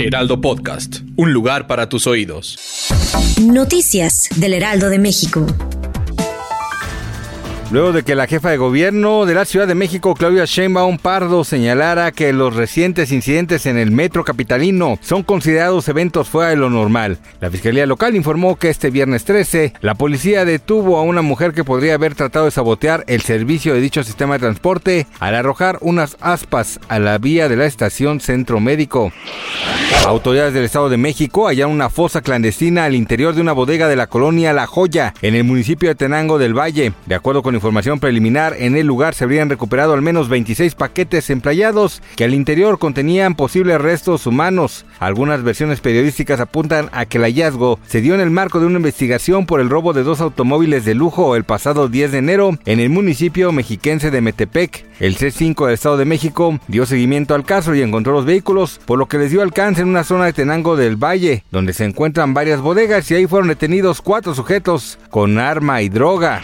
Heraldo Podcast, un lugar para tus oídos. Noticias del Heraldo de México. Luego de que la jefa de gobierno de la Ciudad de México, Claudia Sheinbaum Pardo, señalara que los recientes incidentes en el metro capitalino son considerados eventos fuera de lo normal. La Fiscalía Local informó que este viernes 13, la policía detuvo a una mujer que podría haber tratado de sabotear el servicio de dicho sistema de transporte al arrojar unas aspas a la vía de la estación Centro Médico. Autoridades del Estado de México hallaron una fosa clandestina al interior de una bodega de la colonia La Joya, en el municipio de Tenango del Valle. De acuerdo con información preliminar, en el lugar se habrían recuperado al menos 26 paquetes emplayados que al interior contenían posibles restos humanos. Algunas versiones periodísticas apuntan a que el hallazgo se dio en el marco de una investigación por el robo de dos automóviles de lujo el pasado 10 de enero en el municipio mexiquense de Metepec. El C5 del Estado de México dio seguimiento al caso y encontró los vehículos, por lo que les dio alcance en una zona de Tenango del Valle, donde se encuentran varias bodegas y ahí fueron detenidos cuatro sujetos con arma y droga.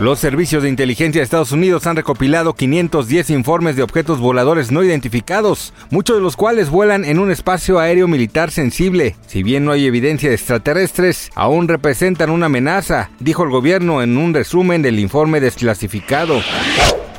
Los servicios de inteligencia de Estados Unidos han recopilado 510 informes de objetos voladores no identificados, muchos de los cuales vuelan en un espacio aéreo militar sensible. Si bien no hay evidencia de extraterrestres, aún representan una amenaza, dijo el gobierno en un resumen del informe desclasificado.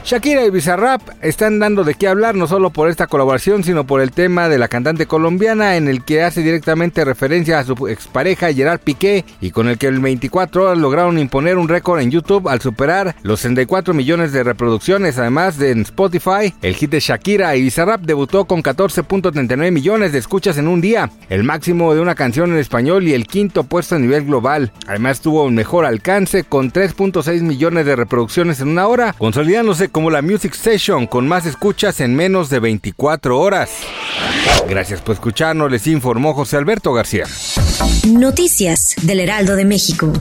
Shakira y Bizarrap están dando de qué hablar no solo por esta colaboración, sino por el tema de la cantante colombiana en el que hace directamente referencia a su expareja Gerard Piqué y con el que el 24 horas lograron imponer un récord en YouTube al superar los 64 millones de reproducciones. Además de en Spotify, el hit de Shakira y Bizarrap debutó con 14.39 millones de escuchas en un día, el máximo de una canción en español y el quinto puesto a nivel global. Además tuvo un mejor alcance con 3.6 millones de reproducciones en una hora, consolidándose como la Music Station con más escuchas en menos de 24 horas. Gracias por escucharnos, les informó José Alberto García. Noticias del Heraldo de México.